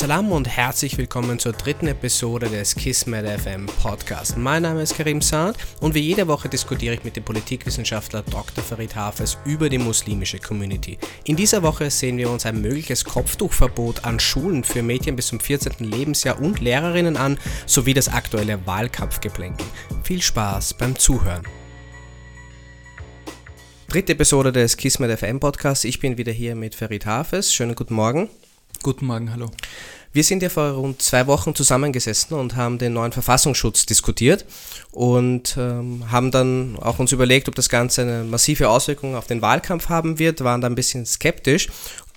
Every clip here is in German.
Salam und herzlich willkommen zur dritten Episode des Kismet FM Podcast. Mein Name ist Karim Saad und wie jede Woche diskutiere ich mit dem Politikwissenschaftler Dr. Farid Hafez über die muslimische Community. In dieser Woche sehen wir uns ein mögliches Kopftuchverbot an Schulen für Mädchen bis zum 14. Lebensjahr und Lehrerinnen an, sowie das aktuelle Wahlkampfgeplänkel. Viel Spaß beim Zuhören. Dritte Episode des Kismet FM Podcasts. Ich bin wieder hier mit Farid Hafez. Schönen guten Morgen. Guten Morgen, hallo. Wir sind ja vor rund zwei Wochen zusammengesessen und haben den neuen Verfassungsschutz diskutiert und ähm, haben dann auch uns überlegt, ob das Ganze eine massive Auswirkung auf den Wahlkampf haben wird, waren da ein bisschen skeptisch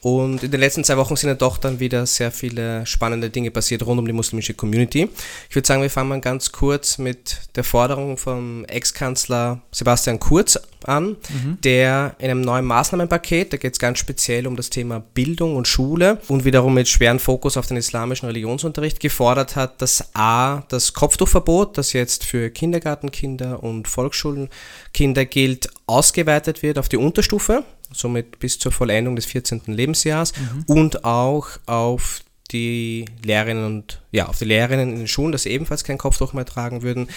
und in den letzten zwei Wochen sind ja doch dann wieder sehr viele spannende Dinge passiert rund um die muslimische Community. Ich würde sagen, wir fangen mal ganz kurz mit der Forderung vom Ex-Kanzler Sebastian Kurz an, mhm. der in einem neuen Maßnahmenpaket, da geht es ganz speziell um das Thema Bildung und Schule und wiederum mit schweren Fokus auf den islamischen Religionsunterricht gefordert hat, dass A, das Kopftuchverbot, das jetzt für Kindergartenkinder und Volksschulenkinder gilt, ausgeweitet wird auf die Unterstufe somit bis zur Vollendung des 14. Lebensjahres mhm. und auch auf die Lehrerinnen und ja, auf die Lehrerinnen in den Schulen, dass sie ebenfalls kein Kopftuch mehr tragen würden.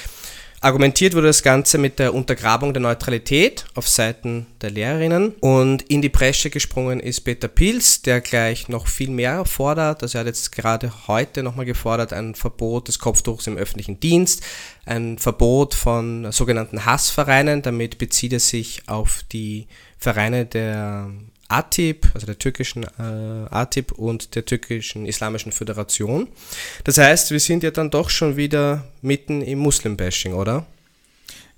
Argumentiert wurde das Ganze mit der Untergrabung der Neutralität auf Seiten der Lehrerinnen und in die Bresche gesprungen ist Peter Pils, der gleich noch viel mehr fordert. Also er hat jetzt gerade heute nochmal gefordert, ein Verbot des Kopftuchs im öffentlichen Dienst, ein Verbot von sogenannten Hassvereinen, damit bezieht er sich auf die Vereine der ATIP, also der türkischen äh, ATIP und der türkischen Islamischen Föderation. Das heißt, wir sind ja dann doch schon wieder mitten im Muslim-Bashing, oder?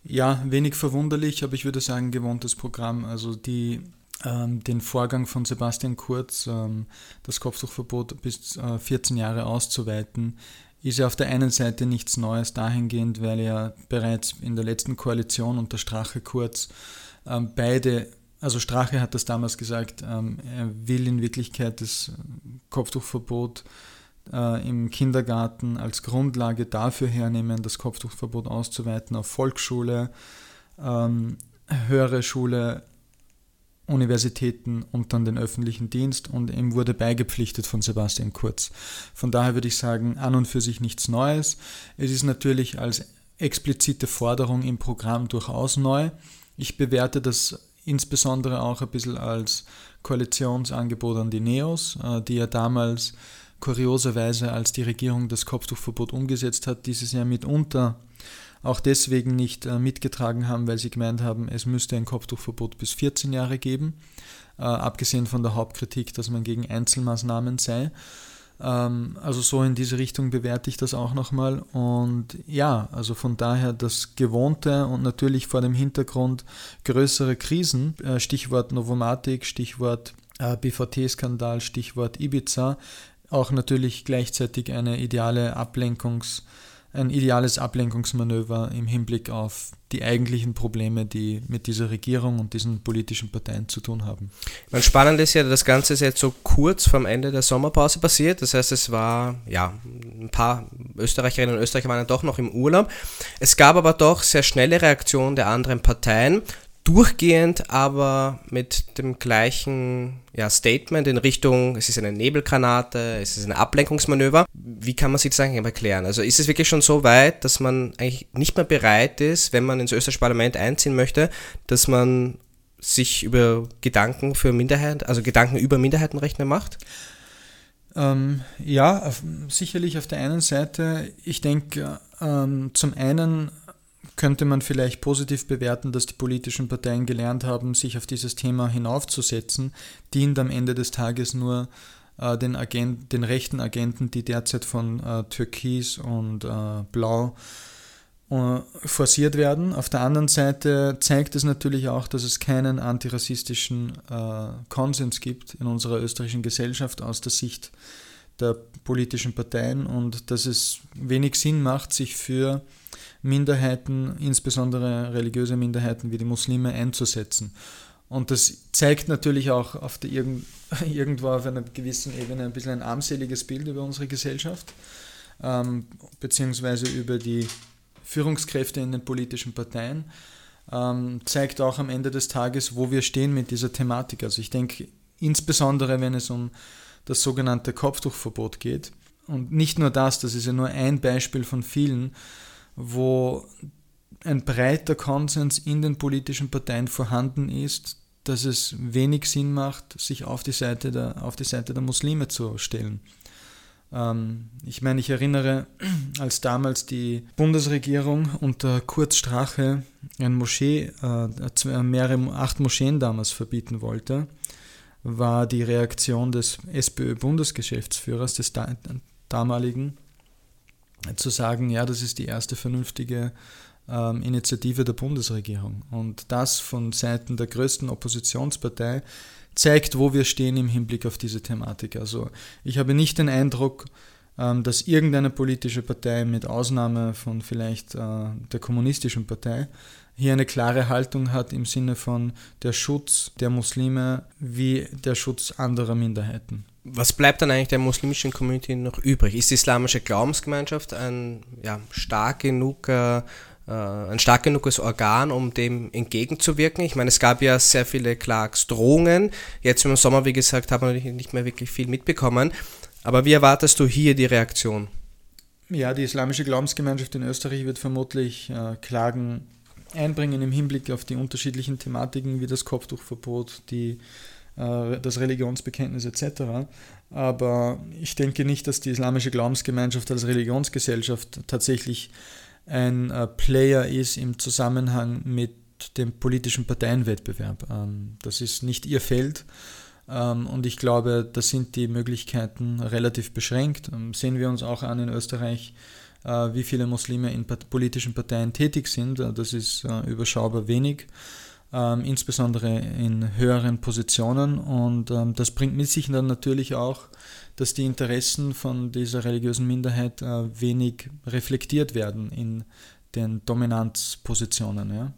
Ja, wenig verwunderlich, aber ich würde sagen, gewohntes Programm. Also die, ähm, den Vorgang von Sebastian Kurz, ähm, das Kopftuchverbot bis äh, 14 Jahre auszuweiten, ist ja auf der einen Seite nichts Neues dahingehend, weil ja bereits in der letzten Koalition unter Strache Kurz ähm, beide also Strache hat das damals gesagt, ähm, er will in Wirklichkeit das Kopftuchverbot äh, im Kindergarten als Grundlage dafür hernehmen, das Kopftuchverbot auszuweiten auf Volksschule, ähm, höhere Schule, Universitäten und dann den öffentlichen Dienst und ihm wurde beigepflichtet von Sebastian Kurz. Von daher würde ich sagen, an und für sich nichts Neues. Es ist natürlich als explizite Forderung im Programm durchaus neu. Ich bewerte das insbesondere auch ein bisschen als Koalitionsangebot an die Neos, äh, die ja damals kurioserweise, als die Regierung das Kopftuchverbot umgesetzt hat, dieses Jahr mitunter auch deswegen nicht äh, mitgetragen haben, weil sie gemeint haben, es müsste ein Kopftuchverbot bis 14 Jahre geben, äh, abgesehen von der Hauptkritik, dass man gegen Einzelmaßnahmen sei. Ähm, also so in diese Richtung bewerte ich das auch nochmal. Und ja, also von daher das Gewohnte und natürlich vor dem Hintergrund größere Krisen, äh, Stichwort Novomatic, Stichwort äh, BVT-Skandal, Stichwort Ibiza, auch natürlich gleichzeitig eine ideale Ablenkungs- ein ideales Ablenkungsmanöver im Hinblick auf die eigentlichen Probleme, die mit dieser Regierung und diesen politischen Parteien zu tun haben. Man spannend ist ja, das Ganze ist jetzt so kurz vorm Ende der Sommerpause passiert. Das heißt, es war, ja, ein paar Österreicherinnen und Österreicher waren doch noch im Urlaub. Es gab aber doch sehr schnelle Reaktionen der anderen Parteien durchgehend aber mit dem gleichen ja, Statement in Richtung, es ist eine Nebelgranate, es ist ein Ablenkungsmanöver. Wie kann man sich das eigentlich erklären? Also ist es wirklich schon so weit, dass man eigentlich nicht mehr bereit ist, wenn man ins österreichische Parlament einziehen möchte, dass man sich über Gedanken für Minderheiten, also Gedanken über Minderheitenrechte macht? Ähm, ja, auf, sicherlich auf der einen Seite. Ich denke, ähm, zum einen könnte man vielleicht positiv bewerten, dass die politischen Parteien gelernt haben, sich auf dieses Thema hinaufzusetzen, dient am Ende des Tages nur äh, den, Agent, den rechten Agenten, die derzeit von äh, Türkis und äh, Blau äh, forciert werden. Auf der anderen Seite zeigt es natürlich auch, dass es keinen antirassistischen äh, Konsens gibt in unserer österreichischen Gesellschaft aus der Sicht der politischen Parteien und dass es wenig Sinn macht, sich für Minderheiten, insbesondere religiöse Minderheiten wie die Muslime, einzusetzen. Und das zeigt natürlich auch auf der irgend, irgendwo auf einer gewissen Ebene ein bisschen ein armseliges Bild über unsere Gesellschaft, ähm, beziehungsweise über die Führungskräfte in den politischen Parteien. Ähm, zeigt auch am Ende des Tages, wo wir stehen mit dieser Thematik. Also ich denke, insbesondere wenn es um das sogenannte Kopftuchverbot geht, und nicht nur das, das ist ja nur ein Beispiel von vielen, wo ein breiter Konsens in den politischen Parteien vorhanden ist, dass es wenig Sinn macht, sich auf die Seite der, auf die Seite der Muslime zu stellen. Ähm, ich meine, ich erinnere, als damals die Bundesregierung unter Kurz Strache ein Moschee, äh, mehrere, acht Moscheen damals verbieten wollte, war die Reaktion des SPÖ-Bundesgeschäftsführers, des da, damaligen, zu sagen, ja, das ist die erste vernünftige ähm, Initiative der Bundesregierung. Und das von Seiten der größten Oppositionspartei zeigt, wo wir stehen im Hinblick auf diese Thematik. Also ich habe nicht den Eindruck, ähm, dass irgendeine politische Partei mit Ausnahme von vielleicht äh, der kommunistischen Partei hier eine klare Haltung hat im Sinne von der Schutz der Muslime wie der Schutz anderer Minderheiten. Was bleibt dann eigentlich der muslimischen Community noch übrig? Ist die islamische Glaubensgemeinschaft ein ja, stark genuger äh, ein stark genuges Organ, um dem entgegenzuwirken. Ich meine, es gab ja sehr viele Klagsdrohungen. Jetzt im Sommer, wie gesagt, hat man nicht mehr wirklich viel mitbekommen. Aber wie erwartest du hier die Reaktion? Ja, die islamische Glaubensgemeinschaft in Österreich wird vermutlich äh, Klagen einbringen im Hinblick auf die unterschiedlichen Thematiken wie das Kopftuchverbot, die, äh, das Religionsbekenntnis etc. Aber ich denke nicht, dass die islamische Glaubensgemeinschaft als Religionsgesellschaft tatsächlich ein äh, Player ist im Zusammenhang mit dem politischen Parteienwettbewerb. Ähm, das ist nicht ihr Feld ähm, und ich glaube, da sind die Möglichkeiten relativ beschränkt. Ähm, sehen wir uns auch an in Österreich, äh, wie viele Muslime in politischen Parteien tätig sind. Äh, das ist überschaubar wenig. Insbesondere in höheren Positionen. Und das bringt mit sich dann natürlich auch dass die Interessen von dieser religiösen Minderheit äh, wenig reflektiert werden in den Dominanzpositionen. Ja.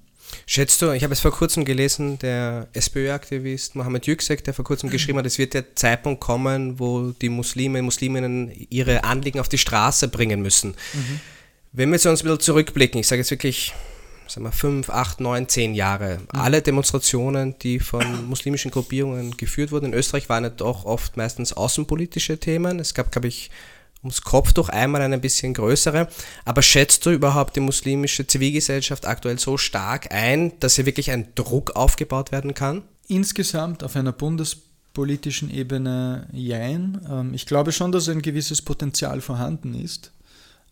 Schätzt du, ich habe es vor kurzem gelesen, der SPÖ-Aktivist Mohammed Yüksek, der vor kurzem geschrieben hat, es wird der Zeitpunkt kommen, wo die Muslime und Musliminnen ihre Anliegen auf die Straße bringen müssen. Mhm. Wenn wir jetzt uns ein bisschen zurückblicken, ich sage jetzt wirklich sagen wir, fünf, acht, neun, zehn Jahre. Mhm. Alle Demonstrationen, die von muslimischen Gruppierungen geführt wurden in Österreich, waren ja doch oft meistens außenpolitische Themen. Es gab, glaube ich, ums Kopftuch einmal eine bisschen größere. Aber schätzt du überhaupt die muslimische Zivilgesellschaft aktuell so stark ein, dass hier wirklich ein Druck aufgebaut werden kann? Insgesamt auf einer bundespolitischen Ebene jein. Ähm, ich glaube schon, dass ein gewisses Potenzial vorhanden ist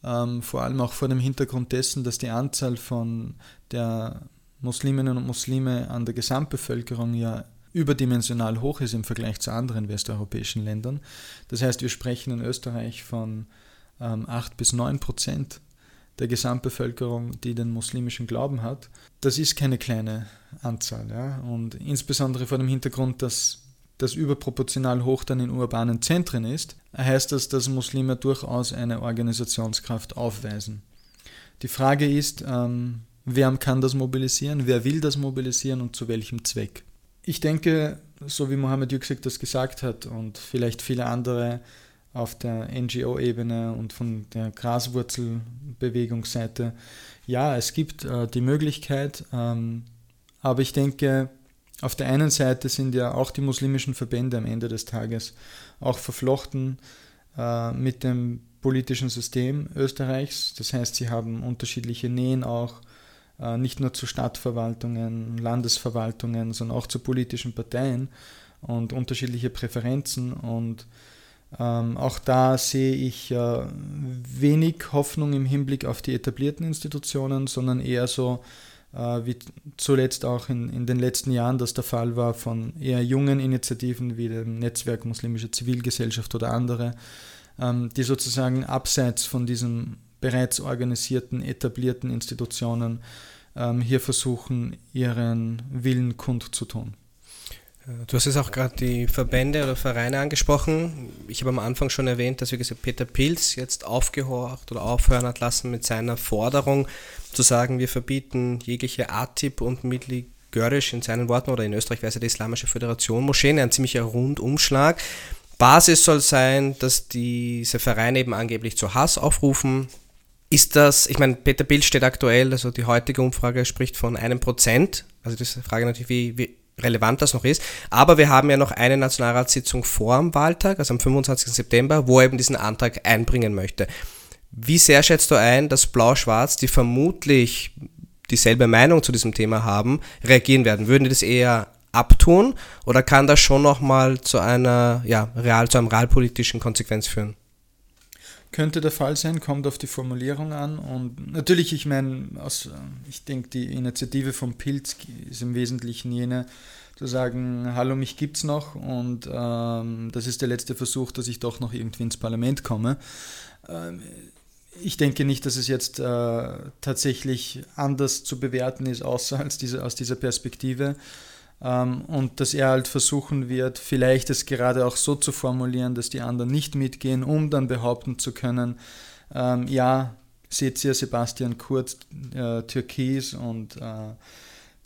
ähm, vor allem auch vor dem Hintergrund dessen, dass die Anzahl von der Musliminnen und Muslime an der Gesamtbevölkerung ja überdimensional hoch ist im Vergleich zu anderen westeuropäischen Ländern. Das heißt, wir sprechen in Österreich von ähm, 8 bis 9 Prozent der Gesamtbevölkerung, die den muslimischen Glauben hat. Das ist keine kleine Anzahl. Ja? Und insbesondere vor dem Hintergrund, dass das überproportional hoch dann in urbanen Zentren ist, heißt das, dass Muslime durchaus eine Organisationskraft aufweisen. Die Frage ist, ähm, wer kann das mobilisieren, wer will das mobilisieren und zu welchem Zweck. Ich denke, so wie Mohammed Yüksek das gesagt hat und vielleicht viele andere auf der NGO-Ebene und von der Graswurzelbewegungsseite, ja, es gibt äh, die Möglichkeit, ähm, aber ich denke, auf der einen Seite sind ja auch die muslimischen Verbände am Ende des Tages auch verflochten äh, mit dem politischen System Österreichs. Das heißt, sie haben unterschiedliche Nähen auch, äh, nicht nur zu Stadtverwaltungen, Landesverwaltungen, sondern auch zu politischen Parteien und unterschiedliche Präferenzen. Und ähm, auch da sehe ich äh, wenig Hoffnung im Hinblick auf die etablierten Institutionen, sondern eher so wie zuletzt auch in, in den letzten Jahren das der Fall war von eher jungen Initiativen wie dem Netzwerk Muslimische Zivilgesellschaft oder andere, ähm, die sozusagen abseits von diesen bereits organisierten, etablierten Institutionen ähm, hier versuchen, ihren Willen kundzutun. Du hast jetzt auch gerade die Verbände oder Vereine angesprochen. Ich habe am Anfang schon erwähnt, dass wie gesagt Peter Pilz jetzt aufgehorcht oder aufhören hat lassen mit seiner Forderung zu sagen, wir verbieten jegliche ATIP und Mittelgörisch in seinen Worten oder in Österreich wäre es ja die Islamische Föderation Moscheen, ein ziemlicher Rundumschlag. Basis soll sein, dass diese Vereine eben angeblich zu Hass aufrufen. Ist das, ich meine, Peter Pilz steht aktuell, also die heutige Umfrage spricht von einem Prozent. Also das ist die Frage natürlich, wie, wie relevant das noch ist. Aber wir haben ja noch eine Nationalratssitzung vor dem Wahltag, also am 25. September, wo er eben diesen Antrag einbringen möchte. Wie sehr schätzt du ein, dass Blau-Schwarz, die vermutlich dieselbe Meinung zu diesem Thema haben, reagieren werden? Würden die das eher abtun oder kann das schon nochmal zu einer, ja, real, zu einem realpolitischen Konsequenz führen? Könnte der Fall sein, kommt auf die Formulierung an. Und natürlich, ich meine, ich denke, die Initiative vom Pilz ist im Wesentlichen jene, zu sagen, hallo, mich gibt's noch und ähm, das ist der letzte Versuch, dass ich doch noch irgendwie ins Parlament komme. Ähm, ich denke nicht, dass es jetzt äh, tatsächlich anders zu bewerten ist, außer als diese, aus dieser Perspektive. Ähm, und dass er halt versuchen wird, vielleicht es gerade auch so zu formulieren, dass die anderen nicht mitgehen, um dann behaupten zu können, ähm, ja, seht ihr Sebastian Kurz, äh, Türkis und äh,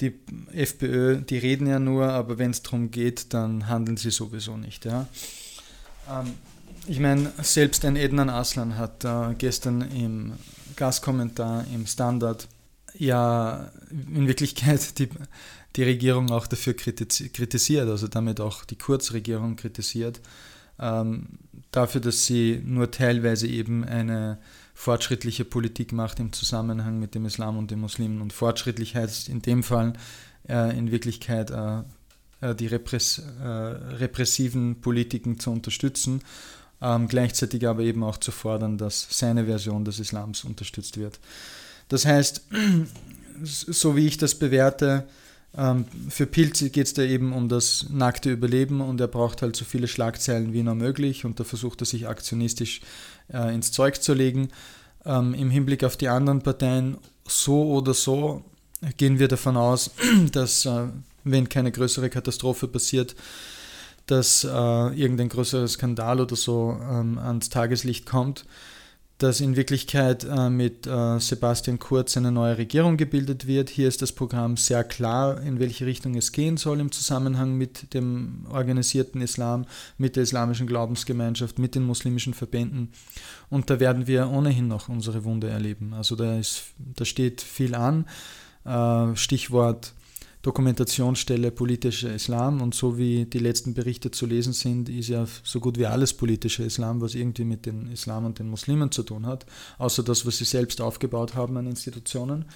die FPÖ, die reden ja nur, aber wenn es darum geht, dann handeln sie sowieso nicht. Ja. Ähm, ich meine, selbst ein Ednan Aslan hat äh, gestern im Gastkommentar im Standard ja in Wirklichkeit die die Regierung auch dafür kritisiert, also damit auch die Kurzregierung kritisiert, ähm, dafür, dass sie nur teilweise eben eine fortschrittliche Politik macht im Zusammenhang mit dem Islam und den Muslimen. Und fortschrittlich heißt in dem Fall äh, in Wirklichkeit äh, äh die repress äh, repressiven Politiken zu unterstützen, ähm, gleichzeitig aber eben auch zu fordern, dass seine Version des Islams unterstützt wird. Das heißt, so wie ich das bewerte, ähm, für Pilze geht es da eben um das nackte Überleben und er braucht halt so viele Schlagzeilen wie nur möglich und da versucht er sich aktionistisch äh, ins Zeug zu legen. Ähm, Im Hinblick auf die anderen Parteien, so oder so, gehen wir davon aus, dass, äh, wenn keine größere Katastrophe passiert, dass äh, irgendein größerer Skandal oder so ähm, ans Tageslicht kommt dass in Wirklichkeit äh, mit äh, Sebastian Kurz eine neue Regierung gebildet wird. Hier ist das Programm sehr klar, in welche Richtung es gehen soll im Zusammenhang mit dem organisierten Islam, mit der islamischen Glaubensgemeinschaft, mit den muslimischen Verbänden. Und da werden wir ohnehin noch unsere Wunde erleben. Also da, ist, da steht viel an. Äh, Stichwort Dokumentationsstelle politischer Islam und so wie die letzten Berichte zu lesen sind, ist ja so gut wie alles politischer Islam, was irgendwie mit dem Islam und den Muslimen zu tun hat, außer das, was sie selbst aufgebaut haben an Institutionen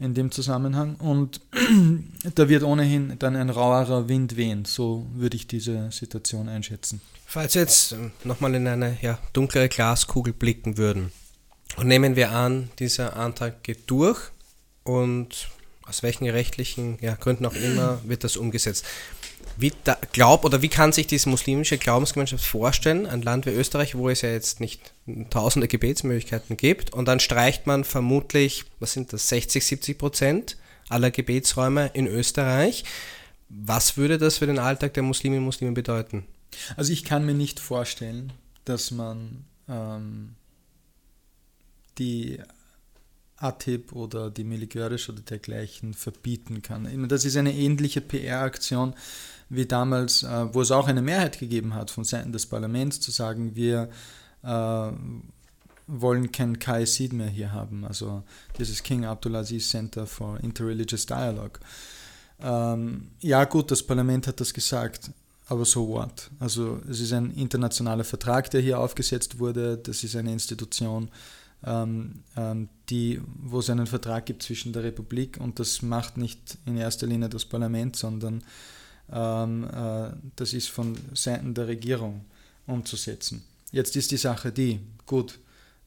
in dem Zusammenhang. Und da wird ohnehin dann ein rauerer Wind wehen, so würde ich diese Situation einschätzen. Falls wir jetzt ähm, nochmal in eine ja, dunklere Glaskugel blicken würden und nehmen wir an, dieser Antrag geht durch und aus welchen rechtlichen ja, Gründen auch immer wird das umgesetzt. Wie da, glaub oder wie kann sich diese muslimische Glaubensgemeinschaft vorstellen, ein Land wie Österreich, wo es ja jetzt nicht tausende Gebetsmöglichkeiten gibt und dann streicht man vermutlich, was sind das, 60, 70 Prozent aller Gebetsräume in Österreich. Was würde das für den Alltag der Musliminnen und Muslime bedeuten? Also ich kann mir nicht vorstellen, dass man ähm, die ATIP oder die militärisch oder dergleichen verbieten kann. Das ist eine ähnliche PR-Aktion wie damals, äh, wo es auch eine Mehrheit gegeben hat von Seiten des Parlaments zu sagen, wir äh, wollen kein KSID mehr hier haben, also dieses King Abdulaziz Center for Interreligious Dialogue. Ähm, ja gut, das Parlament hat das gesagt, aber so what? Also es ist ein internationaler Vertrag, der hier aufgesetzt wurde, das ist eine Institution, ähm, ähm, die, wo es einen Vertrag gibt zwischen der Republik und das macht nicht in erster Linie das Parlament, sondern ähm, äh, das ist von Seiten der Regierung umzusetzen. Jetzt ist die Sache die, gut,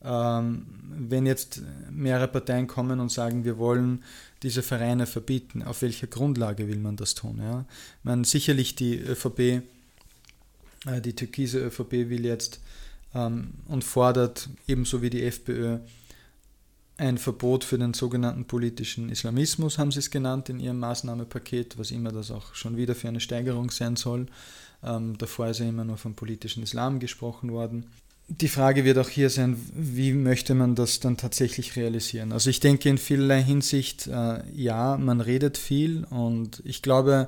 ähm, wenn jetzt mehrere Parteien kommen und sagen, wir wollen diese Vereine verbieten, auf welcher Grundlage will man das tun? Ja? Man, sicherlich die ÖVP, äh, die türkise ÖVP will jetzt und fordert ebenso wie die FPÖ ein Verbot für den sogenannten politischen Islamismus, haben sie es genannt in ihrem Maßnahmenpaket, was immer das auch schon wieder für eine Steigerung sein soll. Ähm, davor ist ja immer nur vom politischen Islam gesprochen worden. Die Frage wird auch hier sein, wie möchte man das dann tatsächlich realisieren? Also ich denke in vielerlei Hinsicht, äh, ja, man redet viel und ich glaube,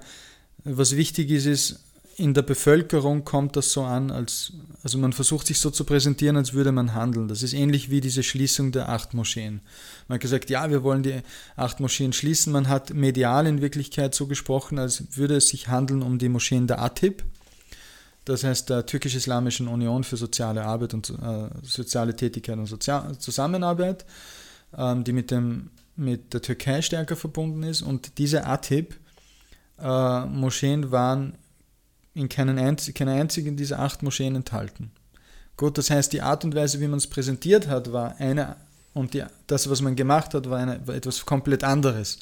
was wichtig ist, ist, in der Bevölkerung kommt das so an, als, also man versucht sich so zu präsentieren, als würde man handeln. Das ist ähnlich wie diese Schließung der acht Moscheen. Man hat gesagt, ja, wir wollen die acht Moscheen schließen. Man hat medial in Wirklichkeit so gesprochen, als würde es sich handeln um die Moscheen der ATIP, das heißt der Türkisch-Islamischen Union für soziale Arbeit und äh, soziale Tätigkeit und Sozial Zusammenarbeit, ähm, die mit, dem, mit der Türkei stärker verbunden ist. Und diese ATIP, äh, waren in keinen einz keiner einzigen dieser acht Moscheen enthalten. Gut, das heißt, die Art und Weise, wie man es präsentiert hat, war eine, und die, das, was man gemacht hat, war, eine, war etwas komplett anderes.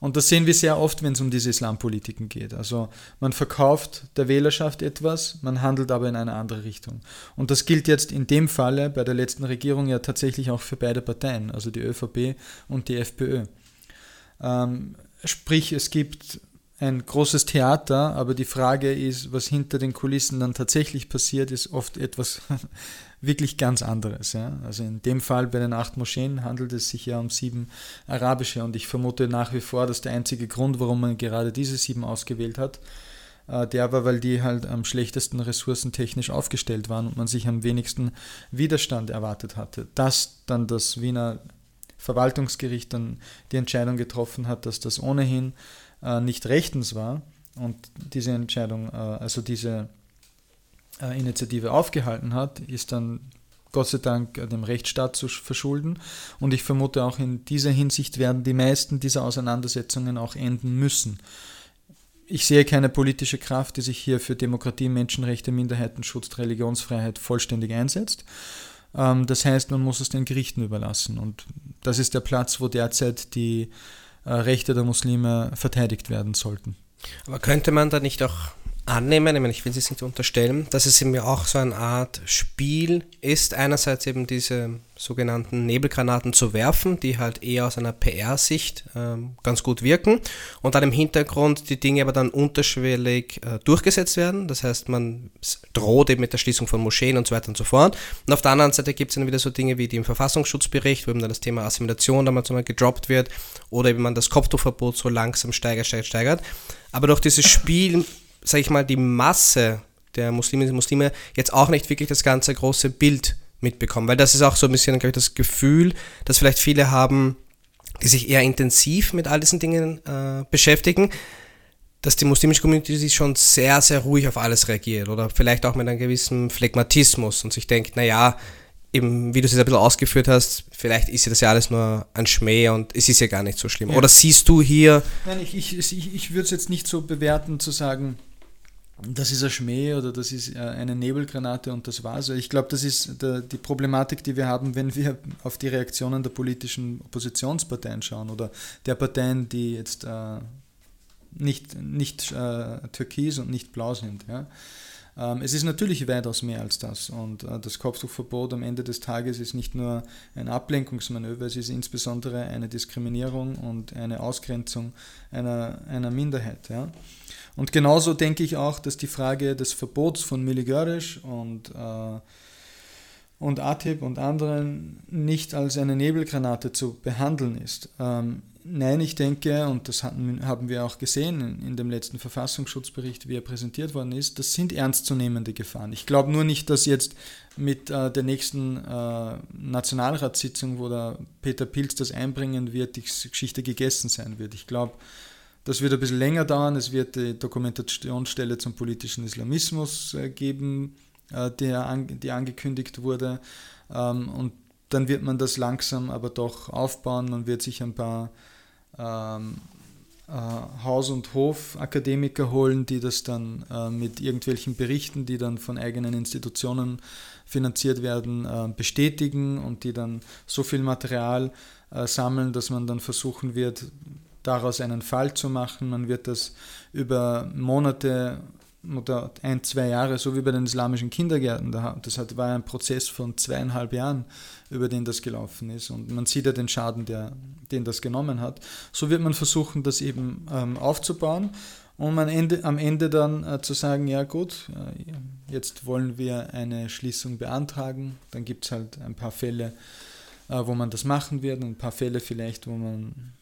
Und das sehen wir sehr oft, wenn es um diese Islampolitiken geht. Also man verkauft der Wählerschaft etwas, man handelt aber in eine andere Richtung. Und das gilt jetzt in dem Falle bei der letzten Regierung ja tatsächlich auch für beide Parteien, also die ÖVP und die FPÖ. Ähm, sprich, es gibt ein großes Theater, aber die Frage ist, was hinter den Kulissen dann tatsächlich passiert, ist oft etwas wirklich ganz anderes. Ja? Also in dem Fall bei den acht Moscheen handelt es sich ja um sieben arabische und ich vermute nach wie vor, dass der einzige Grund, warum man gerade diese sieben ausgewählt hat, äh, der war, weil die halt am schlechtesten ressourcentechnisch aufgestellt waren und man sich am wenigsten Widerstand erwartet hatte. Dass dann das Wiener Verwaltungsgericht dann die Entscheidung getroffen hat, dass das ohnehin äh, nicht rechtens war und diese Entscheidung, äh, also diese äh, Initiative aufgehalten hat, ist dann Gott sei Dank dem Rechtsstaat zu verschulden. Und ich vermute auch in dieser Hinsicht werden die meisten dieser Auseinandersetzungen auch enden müssen. Ich sehe keine politische Kraft, die sich hier für Demokratie, Menschenrechte, Minderheitenschutz, Religionsfreiheit vollständig einsetzt. Ähm, das heißt, man muss es den Gerichten überlassen. Und das ist der Platz, wo derzeit die äh, Rechte der Muslime verteidigt werden sollten. Aber könnte man da nicht auch annehmen, ich, meine, ich will es nicht unterstellen, dass es eben auch so eine Art Spiel ist, einerseits eben diese sogenannten Nebelgranaten zu werfen, die halt eher aus einer PR-Sicht ähm, ganz gut wirken und dann im Hintergrund die Dinge aber dann unterschwellig äh, durchgesetzt werden, das heißt man droht eben mit der Schließung von Moscheen und so weiter und so fort. Und auf der anderen Seite gibt es dann wieder so Dinge wie im Verfassungsschutzbericht, wo eben dann das Thema Assimilation damals mal gedroppt wird oder eben man das Kopftuchverbot so langsam steigert, steigert, steigert, aber durch dieses Spiel sage ich mal, die Masse der Musliminnen und Muslime jetzt auch nicht wirklich das ganze große Bild mitbekommen. Weil das ist auch so ein bisschen, glaube ich, das Gefühl, dass vielleicht viele haben, die sich eher intensiv mit all diesen Dingen äh, beschäftigen, dass die muslimische Community schon sehr, sehr ruhig auf alles reagiert oder vielleicht auch mit einem gewissen Phlegmatismus und sich denkt, naja, eben, wie du es jetzt ein bisschen ausgeführt hast, vielleicht ist ja das ja alles nur ein Schmäh und es ist ja gar nicht so schlimm. Ja. Oder siehst du hier. Nein, ich, ich, ich, ich würde es jetzt nicht so bewerten, zu sagen, das ist ein Schmäh oder das ist äh, eine Nebelgranate und das war's. Ich glaube, das ist die Problematik, die wir haben, wenn wir auf die Reaktionen der politischen Oppositionsparteien schauen oder der Parteien, die jetzt äh, nicht, nicht äh, türkis und nicht blau sind. Ähm, es ist natürlich weitaus mehr als das und das Kopftuchverbot am Ende des Tages ist nicht nur ein Ablenkungsmanöver, es ist insbesondere eine Diskriminierung und eine Ausgrenzung einer, einer Minderheit. Und genauso denke ich auch, dass die Frage des Verbots von Miligörisch und, äh, und ATIP und anderen nicht als eine Nebelgranate zu behandeln ist. Ähm, nein, ich denke, und das hatten, haben wir auch gesehen in, in, dem letzten Verfassungsschutzbericht, wie er präsentiert worden ist, das sind ernstzunehmende Gefahren. Ich glaube nur nicht, dass jetzt mit äh, der nächsten äh, Nationalratssitzung, wo der Peter Pilz das einbringen wird, die Geschichte gegessen sein wird. Ich glaube, das wird ein bisschen länger dauern. Es wird die Dokumentationsstelle zum politischen Islamismus äh, geben, äh, die angekündigt wurde. Ähm, und dann wird man das langsam aber doch aufbauen. Man wird sich ein paar ähm, äh, Haus- und Hofakademiker holen, die das dann mit irgendwelchen Berichten, die dann von eigenen Institutionen finanziert werden, bestätigen und die dann so viel Material sammeln, dass man dann versuchen wird, daraus einen Fall zu machen. Man wird das über Monate oder ein, zwei Jahre, so wie bei den islamischen Kindergärten, das war ein Prozess von zweieinhalb Jahren, über den das gelaufen ist. Und man sieht ja den Schaden, der, den das genommen hat. So wird man versuchen, das eben ähm, aufzubauen um am Ende, am Ende dann äh, zu sagen, ja gut, äh, jetzt wollen wir eine Schließung beantragen. Dann gibt es halt ein paar Fälle, äh, wo man das machen wird, ein paar Fälle vielleicht, wo man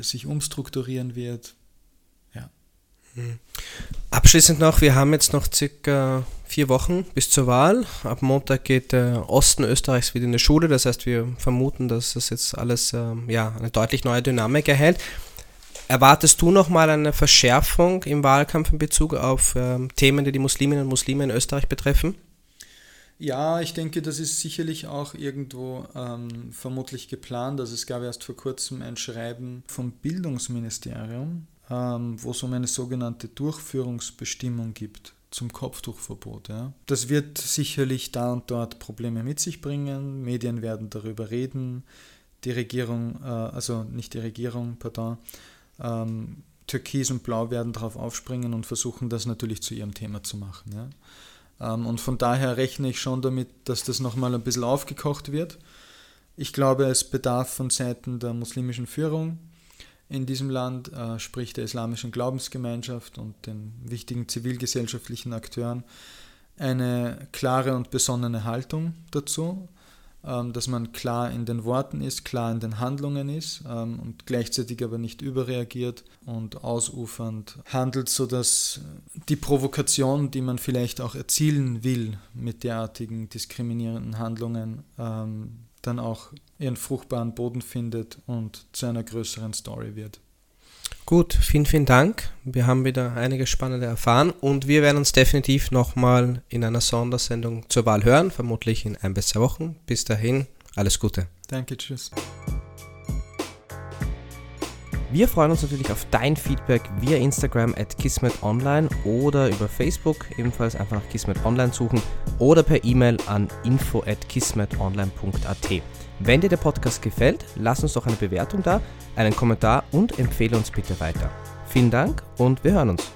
sich umstrukturieren wird. Ja. Hm. Abschließend noch, wir haben jetzt noch circa vier Wochen bis zur Wahl. Ab Montag geht der Osten Österreichs wieder in die Schule. Das heißt, wir vermuten, dass das jetzt alles ähm, ja, eine deutlich neue Dynamik erhält. Erwartest du nochmal eine Verschärfung im Wahlkampf in Bezug auf ähm, Themen, die die Musliminnen und Muslime in Österreich betreffen? Ja, ich denke, das ist sicherlich auch irgendwo ähm, vermutlich geplant. Also es gab erst vor kurzem ein Schreiben vom Bildungsministerium, ähm, wo es um eine sogenannte Durchführungsbestimmung gibt zum Kopftuchverbot. Ja. Das wird sicherlich da und dort Probleme mit sich bringen. Medien werden darüber reden. Die Regierung, äh, also nicht die Regierung, pardon, ähm, Türkis und Blau werden darauf aufspringen und versuchen, das natürlich zu ihrem Thema zu machen. Ja. Ähm, und von daher rechne ich schon damit, dass das nochmal ein bisschen aufgekocht wird. Ich glaube, es bedarf von Seiten der muslimischen Führung in diesem Land, äh, sprich der islamischen Glaubensgemeinschaft und den wichtigen zivilgesellschaftlichen Akteuren, eine klare und besonnene Haltung dazu, dass man klar in den Worten ist, klar in den Handlungen ist ähm, und gleichzeitig aber nicht überreagiert und ausufernd handelt, sodass die Provokation, die man vielleicht auch erzielen will mit derartigen diskriminierenden Handlungen, ähm, dann auch ihren fruchtbaren Boden findet und zu einer größeren Story wird. Gut, vielen, vielen Dank. Wir haben wieder einige spannende erfahren und wir werden uns definitiv nochmal in einer Sondersendung zur Wahl hören, vermutlich in ein bis zwei Wochen. Bis dahin, alles Gute. Danke, tschüss. Wir freuen uns natürlich auf dein Feedback via Instagram at kismetonline oder über Facebook, ebenfalls einfach nach Kismet Online suchen oder per E-Mail an info at kismetonline.at. Wenn dir der Podcast gefällt, lass uns doch eine Bewertung da, einen Kommentar und empfehle uns bitte weiter. Vielen Dank und wir hören uns.